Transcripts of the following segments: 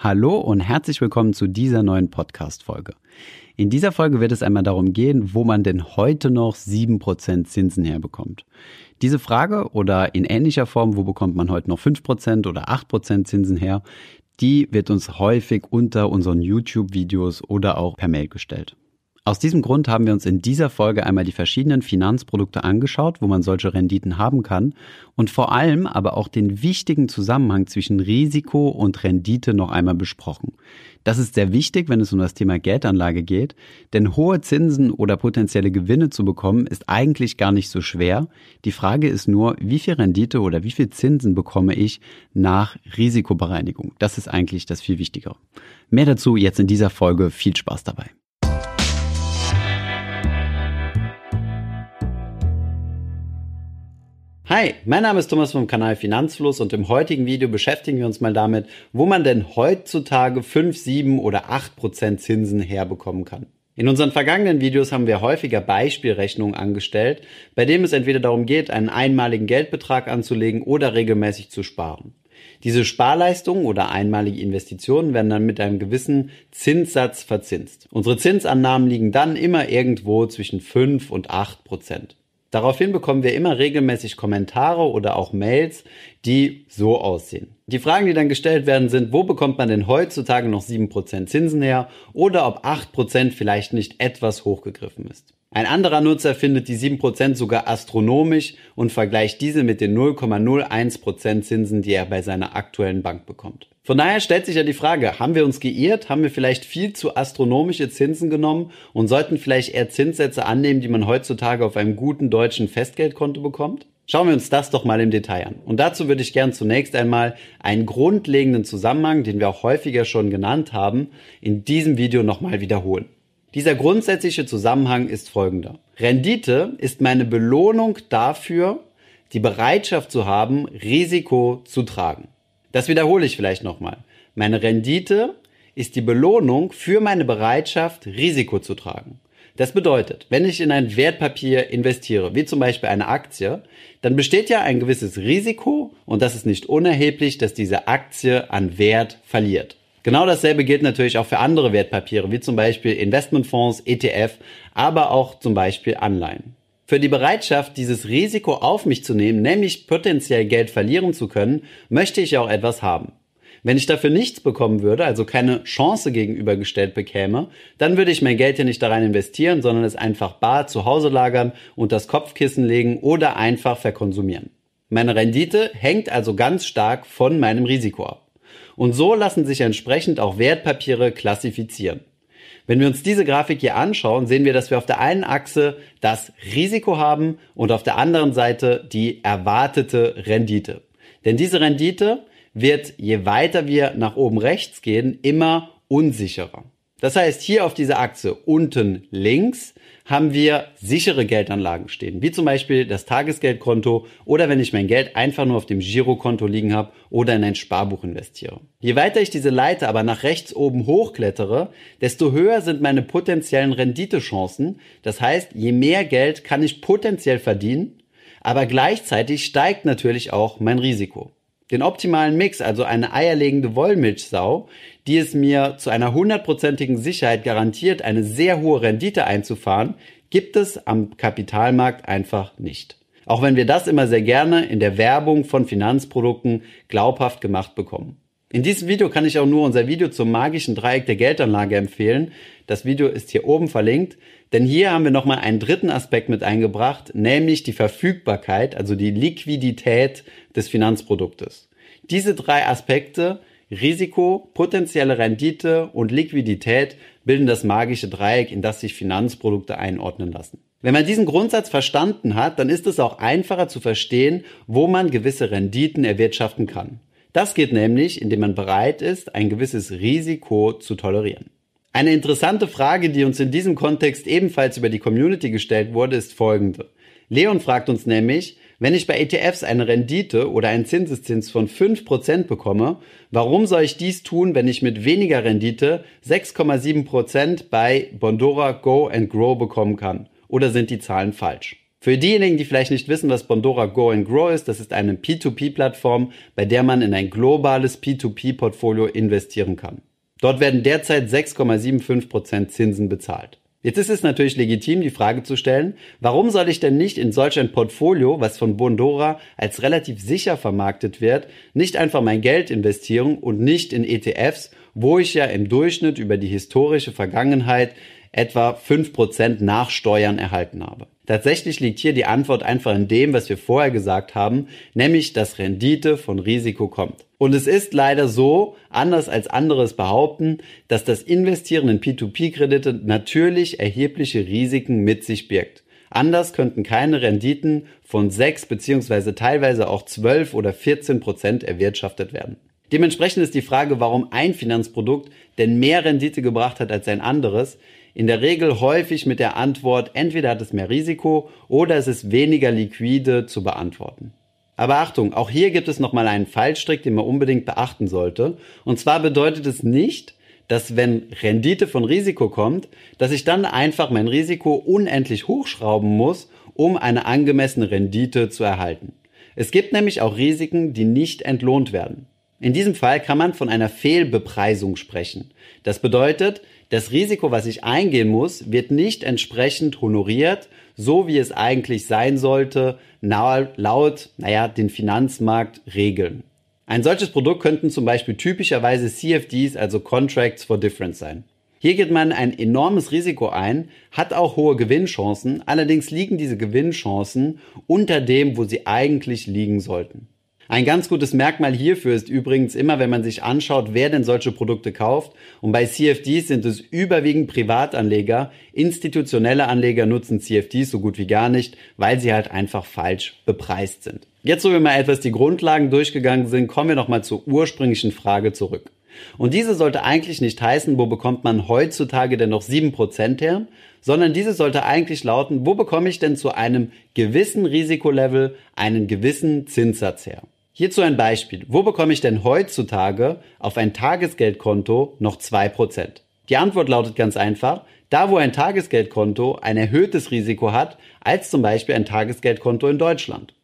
Hallo und herzlich willkommen zu dieser neuen Podcast-Folge. In dieser Folge wird es einmal darum gehen, wo man denn heute noch 7% Zinsen herbekommt. Diese Frage oder in ähnlicher Form, wo bekommt man heute noch 5% oder 8% Zinsen her, die wird uns häufig unter unseren YouTube-Videos oder auch per Mail gestellt. Aus diesem Grund haben wir uns in dieser Folge einmal die verschiedenen Finanzprodukte angeschaut, wo man solche Renditen haben kann und vor allem aber auch den wichtigen Zusammenhang zwischen Risiko und Rendite noch einmal besprochen. Das ist sehr wichtig, wenn es um das Thema Geldanlage geht, denn hohe Zinsen oder potenzielle Gewinne zu bekommen ist eigentlich gar nicht so schwer. Die Frage ist nur, wie viel Rendite oder wie viel Zinsen bekomme ich nach Risikobereinigung? Das ist eigentlich das viel Wichtigere. Mehr dazu jetzt in dieser Folge. Viel Spaß dabei. Hi, mein Name ist Thomas vom Kanal Finanzfluss und im heutigen Video beschäftigen wir uns mal damit, wo man denn heutzutage 5, 7 oder 8 Prozent Zinsen herbekommen kann. In unseren vergangenen Videos haben wir häufiger Beispielrechnungen angestellt, bei denen es entweder darum geht, einen einmaligen Geldbetrag anzulegen oder regelmäßig zu sparen. Diese Sparleistungen oder einmalige Investitionen werden dann mit einem gewissen Zinssatz verzinst. Unsere Zinsannahmen liegen dann immer irgendwo zwischen 5 und 8 Prozent. Daraufhin bekommen wir immer regelmäßig Kommentare oder auch Mails, die so aussehen. Die Fragen, die dann gestellt werden, sind, wo bekommt man denn heutzutage noch 7% Zinsen her oder ob 8% vielleicht nicht etwas hochgegriffen ist. Ein anderer Nutzer findet die 7% sogar astronomisch und vergleicht diese mit den 0,01% Zinsen, die er bei seiner aktuellen Bank bekommt. Von daher stellt sich ja die Frage, haben wir uns geirrt? Haben wir vielleicht viel zu astronomische Zinsen genommen und sollten vielleicht eher Zinssätze annehmen, die man heutzutage auf einem guten deutschen Festgeldkonto bekommt? Schauen wir uns das doch mal im Detail an. Und dazu würde ich gern zunächst einmal einen grundlegenden Zusammenhang, den wir auch häufiger schon genannt haben, in diesem Video nochmal wiederholen. Dieser grundsätzliche Zusammenhang ist folgender. Rendite ist meine Belohnung dafür, die Bereitschaft zu haben, Risiko zu tragen. Das wiederhole ich vielleicht nochmal. Meine Rendite ist die Belohnung für meine Bereitschaft, Risiko zu tragen. Das bedeutet, wenn ich in ein Wertpapier investiere, wie zum Beispiel eine Aktie, dann besteht ja ein gewisses Risiko und das ist nicht unerheblich, dass diese Aktie an Wert verliert. Genau dasselbe gilt natürlich auch für andere Wertpapiere, wie zum Beispiel Investmentfonds, ETF, aber auch zum Beispiel Anleihen. Für die Bereitschaft, dieses Risiko auf mich zu nehmen, nämlich potenziell Geld verlieren zu können, möchte ich auch etwas haben. Wenn ich dafür nichts bekommen würde, also keine Chance gegenübergestellt bekäme, dann würde ich mein Geld ja nicht da rein investieren, sondern es einfach bar zu Hause lagern und das Kopfkissen legen oder einfach verkonsumieren. Meine Rendite hängt also ganz stark von meinem Risiko ab. Und so lassen sich entsprechend auch Wertpapiere klassifizieren. Wenn wir uns diese Grafik hier anschauen, sehen wir, dass wir auf der einen Achse das Risiko haben und auf der anderen Seite die erwartete Rendite. Denn diese Rendite wird, je weiter wir nach oben rechts gehen, immer unsicherer. Das heißt, hier auf dieser Achse unten links haben wir sichere Geldanlagen stehen, wie zum Beispiel das Tagesgeldkonto oder wenn ich mein Geld einfach nur auf dem Girokonto liegen habe oder in ein Sparbuch investiere. Je weiter ich diese Leiter aber nach rechts oben hochklettere, desto höher sind meine potenziellen Renditechancen. Das heißt, je mehr Geld kann ich potenziell verdienen, aber gleichzeitig steigt natürlich auch mein Risiko. Den optimalen Mix, also eine eierlegende Wollmilchsau, die es mir zu einer hundertprozentigen Sicherheit garantiert, eine sehr hohe Rendite einzufahren, gibt es am Kapitalmarkt einfach nicht. Auch wenn wir das immer sehr gerne in der Werbung von Finanzprodukten glaubhaft gemacht bekommen. In diesem Video kann ich auch nur unser Video zum magischen Dreieck der Geldanlage empfehlen. Das Video ist hier oben verlinkt, denn hier haben wir nochmal einen dritten Aspekt mit eingebracht, nämlich die Verfügbarkeit, also die Liquidität des Finanzproduktes. Diese drei Aspekte, Risiko, potenzielle Rendite und Liquidität, bilden das magische Dreieck, in das sich Finanzprodukte einordnen lassen. Wenn man diesen Grundsatz verstanden hat, dann ist es auch einfacher zu verstehen, wo man gewisse Renditen erwirtschaften kann. Das geht nämlich, indem man bereit ist, ein gewisses Risiko zu tolerieren. Eine interessante Frage, die uns in diesem Kontext ebenfalls über die Community gestellt wurde, ist folgende. Leon fragt uns nämlich, wenn ich bei ETFs eine Rendite oder einen Zinseszins von 5% bekomme, warum soll ich dies tun, wenn ich mit weniger Rendite 6,7% bei Bondora Go and Grow bekommen kann? Oder sind die Zahlen falsch? Für diejenigen, die vielleicht nicht wissen, was Bondora Go and Grow ist, das ist eine P2P-Plattform, bei der man in ein globales P2P-Portfolio investieren kann. Dort werden derzeit 6,75% Zinsen bezahlt. Jetzt ist es natürlich legitim, die Frage zu stellen, warum soll ich denn nicht in solch ein Portfolio, was von Bondora als relativ sicher vermarktet wird, nicht einfach mein Geld investieren und nicht in ETFs, wo ich ja im Durchschnitt über die historische Vergangenheit etwa 5% nach Steuern erhalten habe. Tatsächlich liegt hier die Antwort einfach in dem, was wir vorher gesagt haben, nämlich dass Rendite von Risiko kommt. Und es ist leider so, anders als anderes behaupten, dass das Investieren in P2P-Kredite natürlich erhebliche Risiken mit sich birgt. Anders könnten keine Renditen von 6 beziehungsweise teilweise auch 12 oder 14 Prozent erwirtschaftet werden. Dementsprechend ist die Frage, warum ein Finanzprodukt denn mehr Rendite gebracht hat als ein anderes, in der Regel häufig mit der Antwort, entweder hat es mehr Risiko oder es ist weniger liquide zu beantworten. Aber Achtung, auch hier gibt es nochmal einen Fallstrick, den man unbedingt beachten sollte. Und zwar bedeutet es nicht, dass wenn Rendite von Risiko kommt, dass ich dann einfach mein Risiko unendlich hochschrauben muss, um eine angemessene Rendite zu erhalten. Es gibt nämlich auch Risiken, die nicht entlohnt werden. In diesem Fall kann man von einer Fehlbepreisung sprechen. Das bedeutet, das Risiko, was ich eingehen muss, wird nicht entsprechend honoriert, so wie es eigentlich sein sollte, laut, naja, den Finanzmarktregeln. Ein solches Produkt könnten zum Beispiel typischerweise CFDs, also Contracts for Difference sein. Hier geht man ein enormes Risiko ein, hat auch hohe Gewinnchancen, allerdings liegen diese Gewinnchancen unter dem, wo sie eigentlich liegen sollten. Ein ganz gutes Merkmal hierfür ist übrigens immer, wenn man sich anschaut, wer denn solche Produkte kauft. Und bei CFDs sind es überwiegend Privatanleger. Institutionelle Anleger nutzen CFDs so gut wie gar nicht, weil sie halt einfach falsch bepreist sind. Jetzt, wo wir mal etwas die Grundlagen durchgegangen sind, kommen wir nochmal zur ursprünglichen Frage zurück. Und diese sollte eigentlich nicht heißen, wo bekommt man heutzutage denn noch 7% her, sondern diese sollte eigentlich lauten, wo bekomme ich denn zu einem gewissen Risikolevel einen gewissen Zinssatz her? Hierzu ein Beispiel. Wo bekomme ich denn heutzutage auf ein Tagesgeldkonto noch 2%? Die Antwort lautet ganz einfach, da wo ein Tagesgeldkonto ein erhöhtes Risiko hat, als zum Beispiel ein Tagesgeldkonto in Deutschland.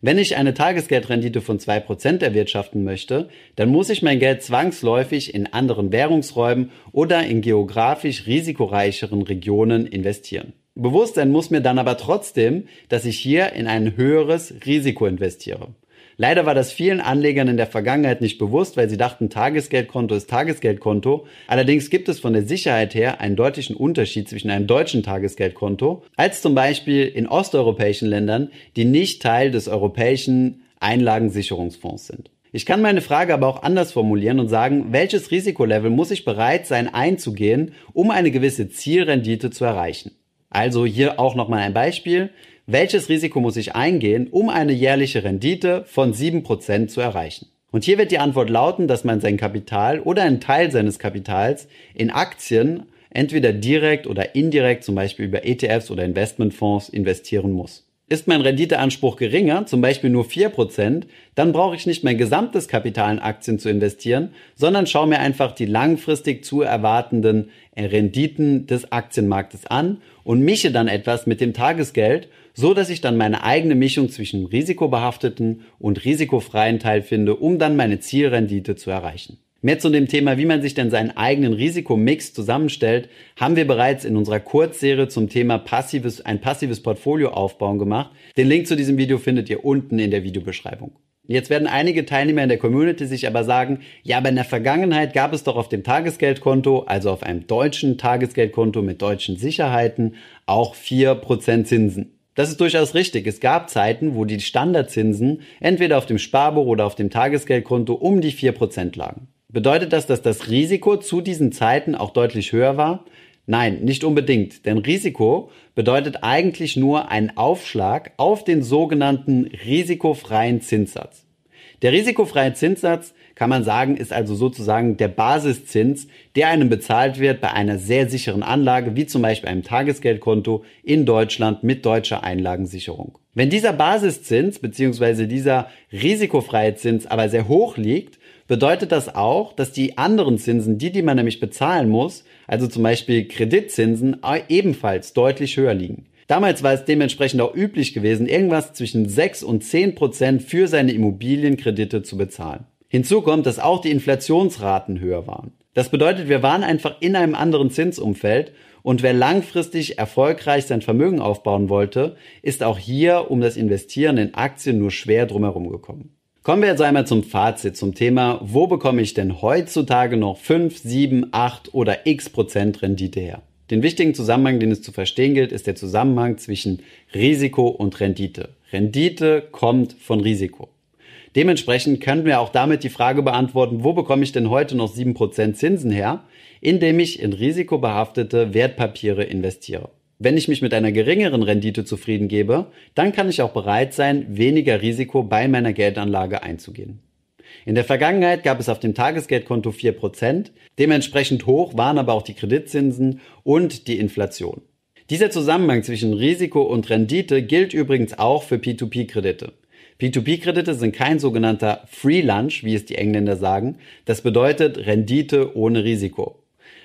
Wenn ich eine Tagesgeldrendite von 2% erwirtschaften möchte, dann muss ich mein Geld zwangsläufig in anderen Währungsräumen oder in geografisch risikoreicheren Regionen investieren. Bewusstsein muss mir dann aber trotzdem, dass ich hier in ein höheres Risiko investiere. Leider war das vielen Anlegern in der Vergangenheit nicht bewusst, weil sie dachten, Tagesgeldkonto ist Tagesgeldkonto. Allerdings gibt es von der Sicherheit her einen deutlichen Unterschied zwischen einem deutschen Tagesgeldkonto als zum Beispiel in osteuropäischen Ländern, die nicht Teil des europäischen Einlagensicherungsfonds sind. Ich kann meine Frage aber auch anders formulieren und sagen, welches Risikolevel muss ich bereit sein einzugehen, um eine gewisse Zielrendite zu erreichen? Also hier auch nochmal ein Beispiel welches Risiko muss ich eingehen, um eine jährliche Rendite von 7% zu erreichen? Und hier wird die Antwort lauten, dass man sein Kapital oder einen Teil seines Kapitals in Aktien entweder direkt oder indirekt, zum Beispiel über ETFs oder Investmentfonds, investieren muss. Ist mein Renditeanspruch geringer, zum Beispiel nur 4%, dann brauche ich nicht mein gesamtes Kapital in Aktien zu investieren, sondern schaue mir einfach die langfristig zu erwartenden Renditen des Aktienmarktes an und mische dann etwas mit dem Tagesgeld, so dass ich dann meine eigene Mischung zwischen risikobehafteten und risikofreien Teil finde, um dann meine Zielrendite zu erreichen. Mehr zu dem Thema, wie man sich denn seinen eigenen Risikomix zusammenstellt, haben wir bereits in unserer Kurzserie zum Thema passives, ein passives Portfolio aufbauen gemacht. Den Link zu diesem Video findet ihr unten in der Videobeschreibung. Jetzt werden einige Teilnehmer in der Community sich aber sagen, ja, aber in der Vergangenheit gab es doch auf dem Tagesgeldkonto, also auf einem deutschen Tagesgeldkonto mit deutschen Sicherheiten, auch vier Prozent Zinsen. Das ist durchaus richtig. Es gab Zeiten, wo die Standardzinsen entweder auf dem Sparbuch oder auf dem Tagesgeldkonto um die vier Prozent lagen. Bedeutet das, dass das Risiko zu diesen Zeiten auch deutlich höher war? Nein, nicht unbedingt, denn Risiko bedeutet eigentlich nur einen Aufschlag auf den sogenannten risikofreien Zinssatz. Der risikofreie Zinssatz, kann man sagen, ist also sozusagen der Basiszins, der einem bezahlt wird bei einer sehr sicheren Anlage, wie zum Beispiel einem Tagesgeldkonto in Deutschland mit deutscher Einlagensicherung. Wenn dieser Basiszins bzw. dieser risikofreie Zins aber sehr hoch liegt, bedeutet das auch, dass die anderen Zinsen, die, die man nämlich bezahlen muss, also zum Beispiel Kreditzinsen, ebenfalls deutlich höher liegen. Damals war es dementsprechend auch üblich gewesen, irgendwas zwischen 6 und 10 Prozent für seine Immobilienkredite zu bezahlen. Hinzu kommt, dass auch die Inflationsraten höher waren. Das bedeutet, wir waren einfach in einem anderen Zinsumfeld und wer langfristig erfolgreich sein Vermögen aufbauen wollte, ist auch hier um das Investieren in Aktien nur schwer drumherum gekommen. Kommen wir jetzt einmal zum Fazit zum Thema, wo bekomme ich denn heutzutage noch 5, 7, 8 oder x Prozent Rendite her? Den wichtigen Zusammenhang, den es zu verstehen gilt, ist der Zusammenhang zwischen Risiko und Rendite. Rendite kommt von Risiko. Dementsprechend können wir auch damit die Frage beantworten, wo bekomme ich denn heute noch 7% Zinsen her, indem ich in risikobehaftete Wertpapiere investiere. Wenn ich mich mit einer geringeren Rendite zufrieden gebe, dann kann ich auch bereit sein, weniger Risiko bei meiner Geldanlage einzugehen. In der Vergangenheit gab es auf dem Tagesgeldkonto 4%, dementsprechend hoch waren aber auch die Kreditzinsen und die Inflation. Dieser Zusammenhang zwischen Risiko und Rendite gilt übrigens auch für P2P-Kredite. P2P-Kredite sind kein sogenannter Free Lunch, wie es die Engländer sagen. Das bedeutet Rendite ohne Risiko.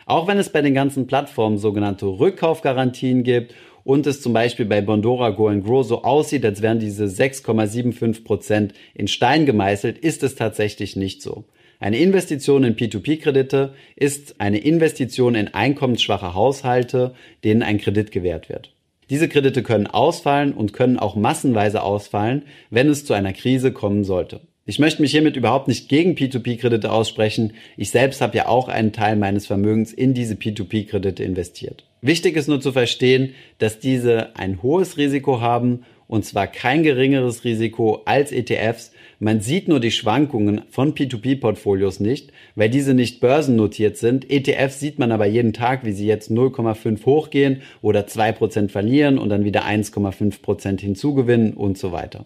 Auch wenn es bei den ganzen Plattformen sogenannte Rückkaufgarantien gibt und es zum Beispiel bei Bondora Go and Grow so aussieht, als wären diese 6,75 Prozent in Stein gemeißelt, ist es tatsächlich nicht so. Eine Investition in P2P-Kredite ist eine Investition in einkommensschwache Haushalte, denen ein Kredit gewährt wird. Diese Kredite können ausfallen und können auch massenweise ausfallen, wenn es zu einer Krise kommen sollte. Ich möchte mich hiermit überhaupt nicht gegen P2P-Kredite aussprechen. Ich selbst habe ja auch einen Teil meines Vermögens in diese P2P-Kredite investiert. Wichtig ist nur zu verstehen, dass diese ein hohes Risiko haben und zwar kein geringeres Risiko als ETFs. Man sieht nur die Schwankungen von P2P-Portfolios nicht, weil diese nicht börsennotiert sind. ETFs sieht man aber jeden Tag, wie sie jetzt 0,5 hochgehen oder 2% verlieren und dann wieder 1,5% hinzugewinnen und so weiter.